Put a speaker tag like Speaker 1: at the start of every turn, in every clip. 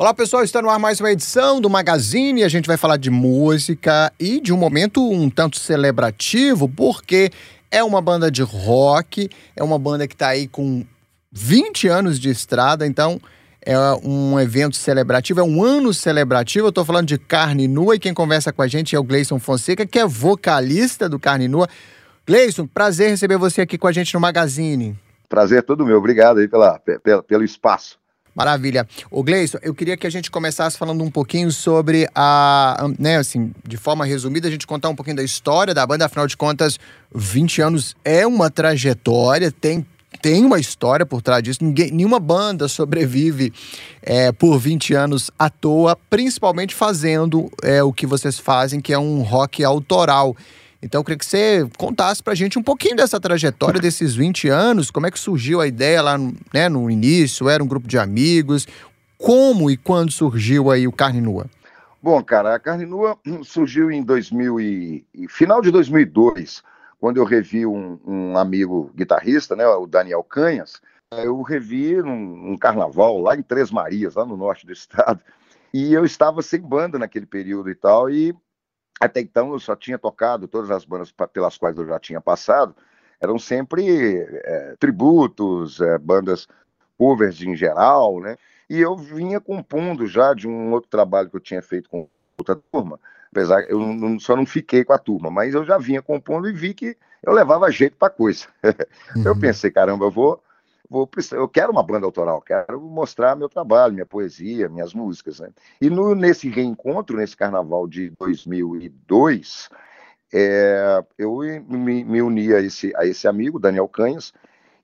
Speaker 1: Olá pessoal, está no ar mais uma edição do Magazine. A gente vai falar de música e de um momento um tanto celebrativo, porque é uma banda de rock, é uma banda que está aí com 20 anos de estrada, então é um evento celebrativo, é um ano celebrativo. Eu estou falando de Carne Nua e quem conversa com a gente é o Gleison Fonseca, que é vocalista do Carne Nua. Gleison, prazer receber você aqui com a gente no Magazine.
Speaker 2: Prazer é todo meu, obrigado aí pela, pela pelo espaço.
Speaker 1: Maravilha. O Gleison, eu queria que a gente começasse falando um pouquinho sobre a, né, assim, de forma resumida, a gente contar um pouquinho da história da banda, afinal de contas, 20 anos é uma trajetória, tem tem uma história por trás disso. Ninguém, nenhuma banda sobrevive é, por 20 anos à toa, principalmente fazendo é, o que vocês fazem, que é um rock autoral. Então, eu queria que você contasse pra gente um pouquinho dessa trajetória desses 20 anos, como é que surgiu a ideia lá né, no início, era um grupo de amigos, como e quando surgiu aí o Carne Nua?
Speaker 2: Bom, cara, a Carne Nua surgiu em 2000 e, final de 2002, quando eu revi um, um, amigo guitarrista, né, o Daniel Canhas, eu revi num, num carnaval lá em Três Marias, lá no norte do estado, e eu estava sem banda naquele período e tal, e até então eu só tinha tocado, todas as bandas pelas quais eu já tinha passado, eram sempre é, tributos, é, bandas covers em geral, né? E eu vinha compondo já de um outro trabalho que eu tinha feito com outra turma, apesar eu não, só não fiquei com a turma, mas eu já vinha compondo e vi que eu levava jeito para coisa. Uhum. Eu pensei, caramba, eu vou vou, eu quero uma banda autoral, quero mostrar meu trabalho, minha poesia, minhas músicas. Né? E no, nesse reencontro, nesse carnaval de 2002, é, eu me, me uni a esse, a esse amigo, Daniel Canhas,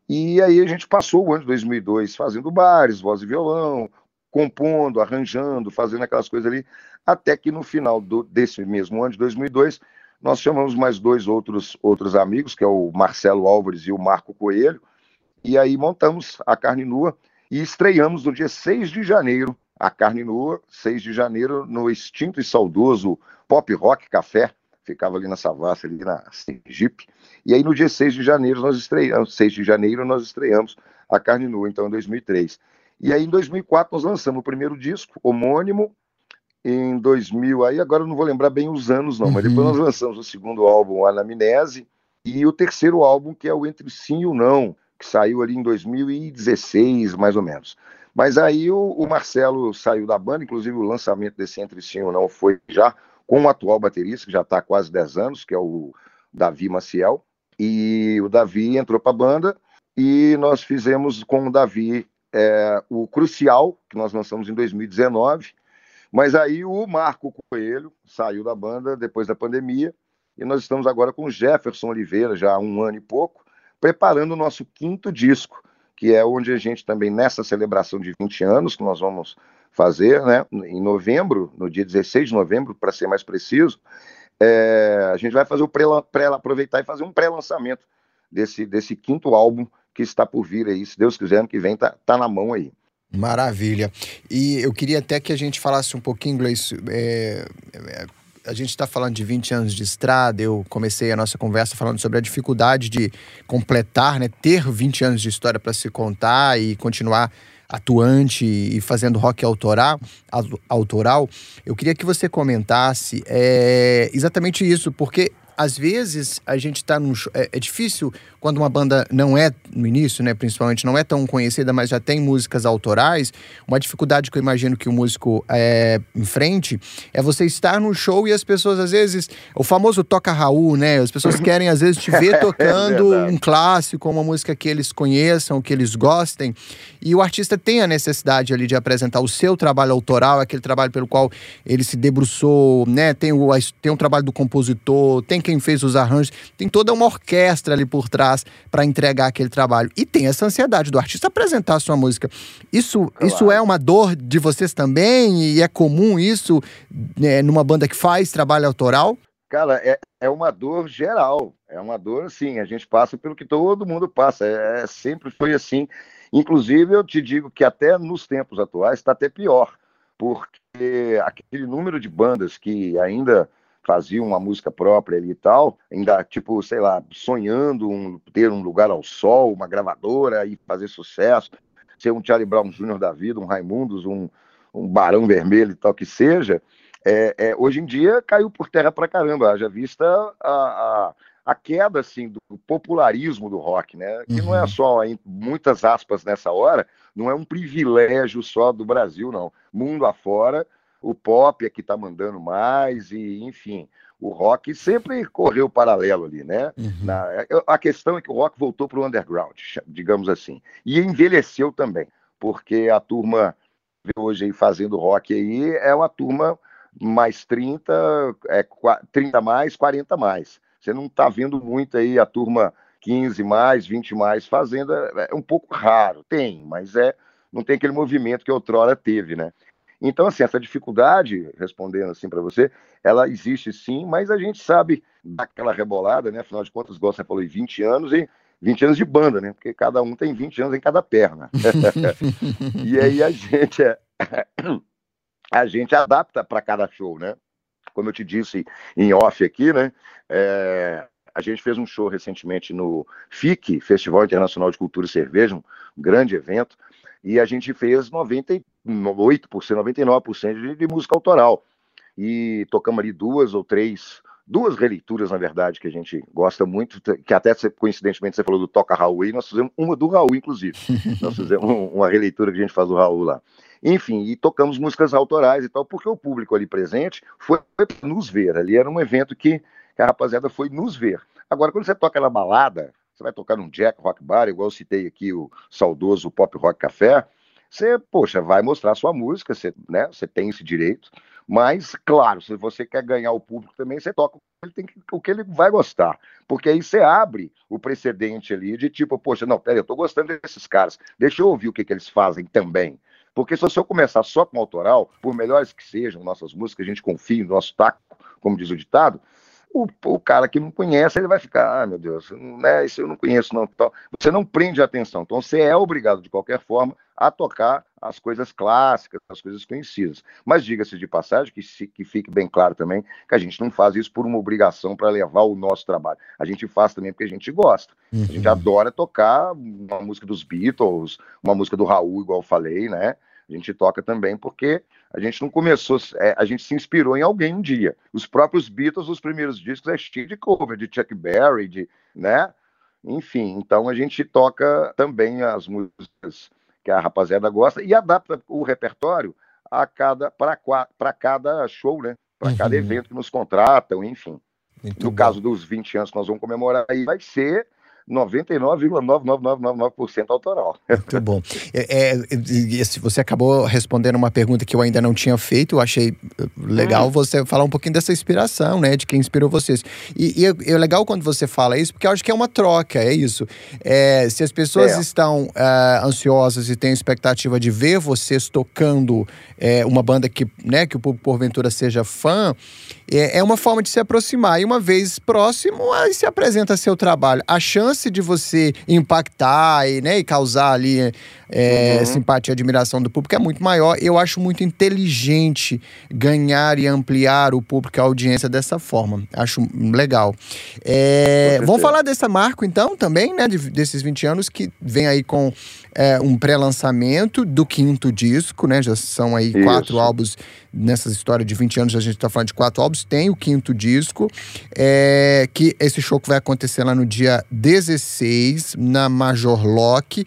Speaker 2: e aí a gente passou o ano de 2002 fazendo bares, voz e violão, compondo, arranjando, fazendo aquelas coisas ali, até que no final do, desse mesmo ano de 2002, nós chamamos mais dois outros, outros amigos, que é o Marcelo Álvares e o Marco Coelho, e aí montamos a carne nua e estreamos no dia 6 de janeiro a carne nua, 6 de janeiro, no extinto e saudoso Pop Rock Café, ficava ali na Savassi, ali na Sergipe. E aí no dia 6 de janeiro nós estreamos, 6 de janeiro nós estreamos a carne nua, então em 2003. E aí em 2004 nós lançamos o primeiro disco, homônimo, em 2000, aí agora eu não vou lembrar bem os anos não, uhum. mas depois nós lançamos o segundo álbum, Anamnese, e o terceiro álbum, que é o Entre Sim e o Não, que saiu ali em 2016, mais ou menos. Mas aí o, o, Marcelo saiu da banda, inclusive o lançamento desse Entre Sim ou Não foi já com o atual baterista, que já está há quase 10 anos, que é o Davi Maciel. E o Davi entrou para a banda e nós fizemos com o Davi é, o Crucial, que nós lançamos em 2019. Mas aí o Marco Coelho saiu da banda depois da pandemia e nós estamos agora com o Jefferson Oliveira, já há um ano e pouco, preparando o nosso quinto disco, que é onde a gente também, nessa celebração de 20 anos, que nós vamos fazer, né, em novembro, no dia 16 de novembro, para ser mais preciso, é, a gente vai fazer o pré, pré, aproveitar e fazer um pré-lançamento desse, desse quinto álbum que está por vir aí, se Deus quiser, ano que vem tá, tá na mão aí.
Speaker 1: Maravilha. E eu queria até que a gente falasse um pouquinho, Gleice, é, é, a gente está falando de 20 anos de estrada, eu comecei a nossa conversa falando sobre a dificuldade de completar, né, ter 20 anos de história para se contar e continuar atuante e fazendo rock autoral, autoral. Eu queria que você comentasse é, exatamente isso, porque às vezes a gente está num. É, é, difícil quando uma banda não é, no início, né, principalmente, não é tão conhecida, mas já tem músicas autorais. Uma dificuldade que eu imagino que o músico é, enfrente é você estar no show e as pessoas, às vezes. O famoso toca Raul, né? As pessoas querem, às vezes, te ver é tocando é um clássico, uma música que eles conheçam, que eles gostem. E o artista tem a necessidade ali de apresentar o seu trabalho autoral, aquele trabalho pelo qual ele se debruçou, né? Tem, o, tem um trabalho do compositor, tem quem fez os arranjos, tem toda uma orquestra ali por trás para entregar aquele trabalho. E tem essa ansiedade do artista apresentar a sua música. Isso, claro. isso é uma dor de vocês também? E é comum isso né, numa banda que faz trabalho autoral?
Speaker 2: Cara, é, é uma dor geral. É uma dor, assim, a gente passa pelo que todo mundo passa. É, é sempre foi assim. Inclusive, eu te digo que até nos tempos atuais está até pior, porque aquele número de bandas que ainda faziam uma música própria ali e tal, ainda, tipo, sei lá, sonhando um, ter um lugar ao sol, uma gravadora e fazer sucesso, ser um Charlie Brown Jr. da vida, um Raimundos, um, um barão vermelho e tal que seja, é, é, hoje em dia caiu por terra pra caramba, haja vista a, a, a, queda assim, do popularismo do rock, né? Que uhum. não é uhum. só, em muitas aspas nessa hora, não é um privilégio só do Brasil, não. Mundo afora, o pop é que está mandando mais, e enfim, o rock sempre correu paralelo ali, né? Uhum. Na, a questão é que o rock voltou para o underground, digamos assim, e envelheceu também, porque a turma hoje aí fazendo rock aí é uma turma mais 30, é 30 mais, 40 mais. Você não está vendo muito aí a turma 15 mais, 20 mais fazendo, é, é um pouco raro, tem, mas é não tem aquele movimento que outrora teve, né? Então, assim, essa dificuldade, respondendo assim para você, ela existe sim, mas a gente sabe daquela rebolada, né? Afinal de contas, igual você falou, 20 anos e 20 anos de banda, né? Porque cada um tem 20 anos em cada perna. e aí a gente é, a gente adapta para cada show, né? Como eu te disse em off aqui, né? É, a gente fez um show recentemente no FIC, Festival Internacional de Cultura e Cerveja, um grande evento, e a gente fez 98%, 99% de, de música autoral. E tocamos ali duas ou três, duas releituras, na verdade, que a gente gosta muito, que até coincidentemente você falou do Toca Raul, e nós fizemos uma do Raul, inclusive. nós fizemos uma releitura que a gente faz do Raul lá. Enfim, e tocamos músicas autorais e tal, porque o público ali presente foi nos ver. Ali era um evento que, a rapaziada foi nos ver. Agora, quando você toca na balada, você vai tocar num Jack Rock Bar, igual eu citei aqui o saudoso Pop Rock Café, você, poxa, vai mostrar sua música, você, né, você tem esse direito, mas, claro, se você quer ganhar o público também, você toca que ele, tem, o que ele vai gostar, porque aí você abre o precedente ali de tipo, poxa, não, peraí, eu tô gostando desses caras, deixa eu ouvir o que, que eles fazem também. Porque se eu começar só com autoral, por melhores que sejam nossas músicas, a gente confia no nosso taco, como diz o ditado, o, o, cara que não conhece, ele vai ficar, ah, meu Deus, né, isso eu não conheço, não. Então, você não prende a atenção. Então, você é obrigado, de qualquer forma, a tocar as coisas clássicas, as coisas conhecidas. Mas diga-se de passagem, que, se, que fique bem claro também, que a gente não faz isso por uma obrigação para levar o nosso trabalho. A gente faz também porque a gente gosta. Uhum. A gente uhum. adora tocar uma música dos Beatles, uma música do Raul, igual eu falei, né? A gente toca também porque a gente não começou, é, a gente se inspirou em alguém um dia. Os próprios Beatles, os primeiros discos, é cheio de cover, de Chuck Berry, de, né? Enfim, então a gente toca também as músicas que a rapaziada gosta e adapta o repertório a cada para cada show, né? Para uhum. cada evento que nos contratam, enfim. Muito no bom. caso dos 20 anos que nós vamos comemorar aí, vai ser 99,99999% autoral.
Speaker 1: Muito bom. É, é, você acabou respondendo uma pergunta que eu ainda não tinha feito. Eu achei uh, legal hum. você falar um pouquinho dessa inspiração, né? De quem inspirou vocês. E, e é, é, legal quando você fala isso, porque eu acho que é uma troca, é isso. É, se as pessoas é. estão uh, ansiosas e têm expectativa de ver vocês tocando é, uma banda que, né, que o público porventura seja fã, é, é uma forma de se aproximar. E uma vez próximo, aí se apresenta seu trabalho. A chance de você impactar e, né, e causar ali é, uhum. simpatia e admiração do público é muito maior. Eu acho muito inteligente ganhar e ampliar o público, a audiência dessa forma. Acho legal. É, vamos falar dessa marco, então, também, né? De, desses 20 anos que vem aí com é, um pré-lançamento do quinto disco, né? Já são aí Isso. quatro álbuns nessa história de 20 anos, a gente está falando de quatro álbuns. Tem o quinto disco, é, que esse show que vai acontecer lá no dia 16, na Major Lock.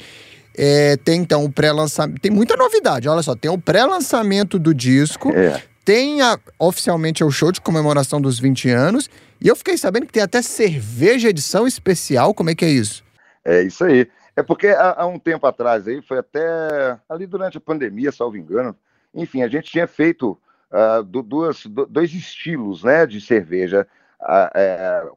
Speaker 1: É, tem então o pré-lançamento. Tem muita novidade, olha só. Tem o pré-lançamento do disco. É. Tem a, oficialmente é o show de comemoração dos 20 anos. E eu fiquei sabendo que tem até cerveja edição especial. Como é que é isso?
Speaker 2: É isso aí. É porque há, há um tempo atrás aí, foi até ali durante a pandemia, salvo engano. Enfim, a gente tinha feito uh, duas, dois estilos né, de cerveja. Uh, é,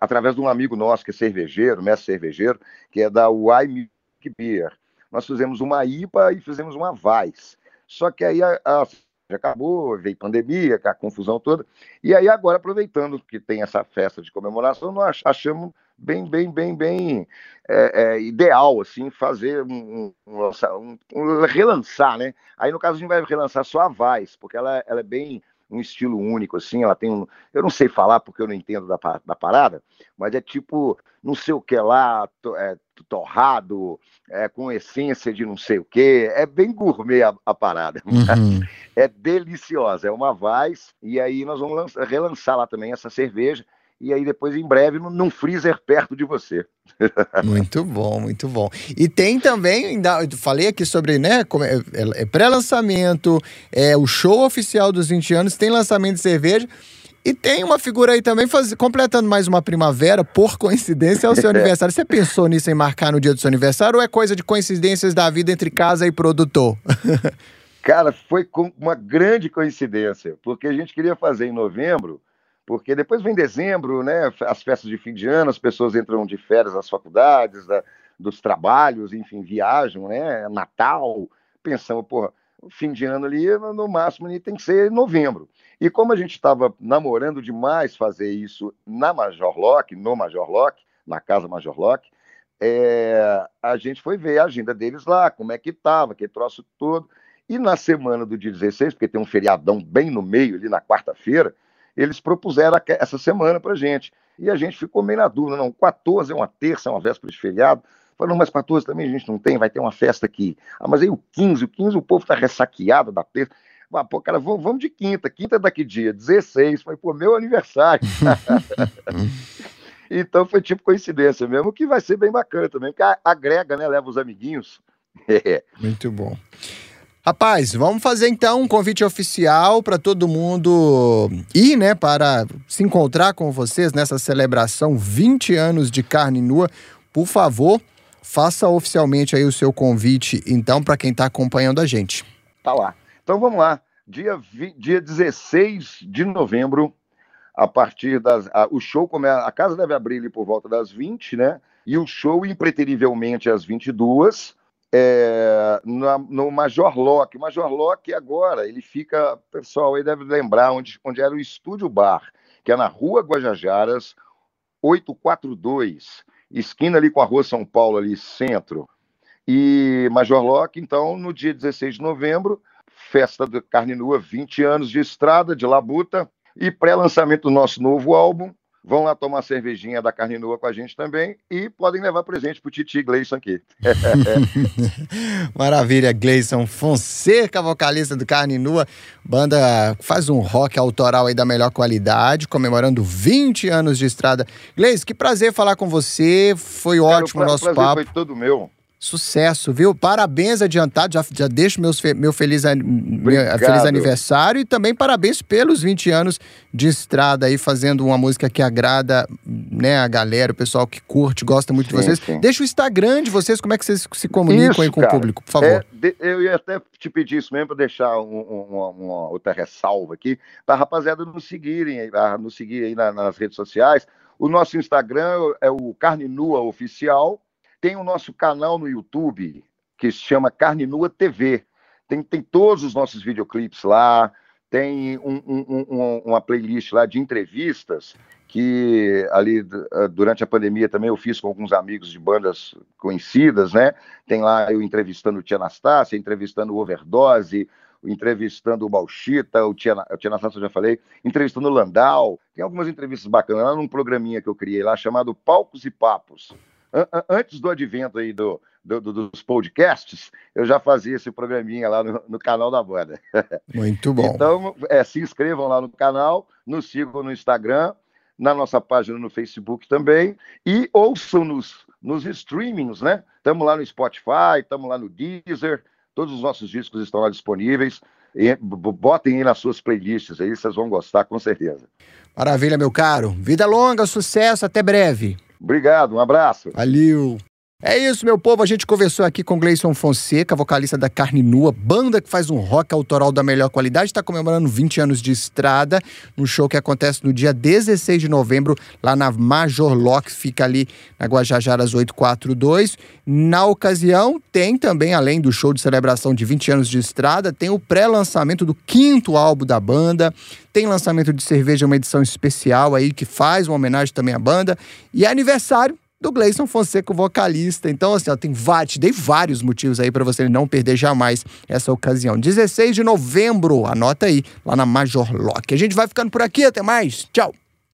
Speaker 2: através de um amigo nosso que é cervejeiro, mestre cervejeiro, que é da Wine Beer. Nós fizemos uma IPA e fizemos uma Weiss. Só que aí a, a acabou, veio pandemia, a confusão toda. E aí agora, aproveitando que tem essa festa de comemoração, nós achamos bem, bem, bem, bem é, é, ideal, assim, fazer um, um, um, um, relançar, né? Aí, no caso, a gente vai relançar só a Weiss, porque ela, ela é bem um estilo único, assim, ela tem um. Eu não sei falar porque eu não entendo da, da parada, mas é tipo, não sei o que lá, to, é, torrado, é, com essência de não sei o que. É bem gourmet a, a parada. Uhum. É deliciosa, é uma Vaz, e aí nós vamos lançar, relançar lá também essa cerveja e aí depois em breve num freezer perto de você.
Speaker 1: muito bom, muito bom. E tem também, eu falei aqui sobre, né, é, é pré-lançamento, é o show oficial dos 20 anos, tem lançamento de cerveja. E tem uma figura aí também faz, completando mais uma primavera, por coincidência, é o seu aniversário. Você pensou nisso em marcar no dia do seu aniversário ou é coisa de coincidências da vida entre casa e produtor?
Speaker 2: Cara, foi uma grande coincidência, porque a gente queria fazer em novembro porque depois vem dezembro, né, as festas de fim de ano, as pessoas entram de férias nas faculdades, da, dos trabalhos, enfim, viajam, né, Natal, pensamos, pô, fim de ano ali, no máximo, tem que ser novembro. E como a gente estava namorando demais fazer isso na Major Lock, no Major Lock, na casa Major Lock, é, a gente foi ver a agenda deles lá, como é que estava, que troço todo. E na semana do dia 16, porque tem um feriadão bem no meio, ali na quarta-feira, eles propuseram essa semana para gente. E a gente ficou meio na dúvida, não, 14 é uma terça, é uma véspera de feriado. Falei, não, mas 14 também a gente não tem, vai ter uma festa aqui. Ah, mas aí o 15, o 15 o povo está ressaqueado da terça. Ah, pô, cara, vamos, vamos de quinta. Quinta é daqui dia, 16. Foi, pô, meu aniversário. então foi tipo coincidência mesmo, que vai ser bem bacana também, porque agrega, né? Leva os amiguinhos.
Speaker 1: Muito bom. Rapaz, vamos fazer então um convite oficial para todo mundo ir, né, para se encontrar com vocês nessa celebração 20 anos de carne nua. Por favor, faça oficialmente aí o seu convite, então, para quem está acompanhando a gente.
Speaker 2: Tá lá. Então vamos lá. Dia, dia 16 de novembro, a partir das. A, o show, como é, a casa deve abrir ali por volta das 20, né? E o show, impreterivelmente, às 22 é, na, no Major Locke. O Major Locke agora, ele fica, pessoal aí deve lembrar onde, onde era o Estúdio Bar, que é na Rua Guajajaras, 842, esquina ali com a Rua São Paulo, ali centro. E Major Locke, então, no dia 16 de novembro, festa da carne nua, 20 anos de estrada, de labuta, e pré-lançamento do nosso novo álbum, Vão lá tomar cervejinha da carne nua com a gente também e podem levar presente pro Titi Gleison aqui.
Speaker 1: Maravilha, Gleison Fonseca, vocalista do Carne Nua. Banda faz um rock autoral aí da melhor qualidade, comemorando 20 anos de estrada. Gleison, que prazer falar com você. Foi ótimo o nosso prazer papo.
Speaker 2: Foi todo meu.
Speaker 1: Sucesso, viu? Parabéns adiantado, já, já deixo meus, meu feliz, meu feliz aniversário e também parabéns pelos 20 anos de estrada aí, fazendo uma música que agrada né, a galera, o pessoal que curte, gosta muito sim, de vocês. Sim. Deixa o Instagram de vocês, como é que vocês se comunicam isso, aí com cara, o público, por favor. É,
Speaker 2: eu ia até te pedir isso mesmo para deixar um, um, uma, uma, outra ressalva aqui, para a rapaziada nos seguirem, nos seguir aí nas redes sociais. O nosso Instagram é o Carne Nua Oficial tem o nosso canal no YouTube, que se chama Carne Nua TV. Tem, tem todos os nossos videoclipes lá, tem um, um, um, uma playlist lá de entrevistas que ali ah, durante a pandemia também eu fiz com alguns amigos de bandas conhecidas, né? Tem lá eu entrevistando o Tia Anastácia, entrevistando o Overdose, entrevistando o Balchita, o Tia, o Tia Anastácia eu já falei, entrevistando o Landau. Tem algumas entrevistas bacanas lá num programinha que eu criei lá chamado Palcos e Papos antes do advento aí do, do, do, dos podcasts, eu já fazia esse programinha lá no, no canal da banda.
Speaker 1: Muito bom.
Speaker 2: Então, é, se inscrevam lá no canal, nos sigam no Instagram, na nossa página no Facebook também, e ouçam-nos nos streamings, né? Estamos lá no Spotify, estamos lá no Deezer, todos os nossos discos estão lá disponíveis. E botem aí nas suas playlists aí, vocês vão gostar com certeza.
Speaker 1: Maravilha, meu caro. Vida longa, sucesso, até breve.
Speaker 2: Obrigado, um abraço.
Speaker 1: Valeu. É isso, meu povo. A gente conversou aqui com Gleison Fonseca, vocalista da Carne Nua, banda que faz um rock autoral da melhor qualidade. Está comemorando 20 anos de estrada, no show que acontece no dia 16 de novembro, lá na Major Lock, fica ali na Guajajaras 842. Na ocasião, tem também, além do show de celebração de 20 anos de estrada, tem o pré-lançamento do quinto álbum da banda. Tem lançamento de cerveja, uma edição especial aí que faz uma homenagem também à banda. E é aniversário do Gleison Fonseca, vocalista. Então, assim, ó, tem vários, dei vários motivos aí para você não perder jamais essa ocasião. 16 de novembro, anota aí, lá na Major Lock. A gente vai ficando por aqui, até mais. Tchau.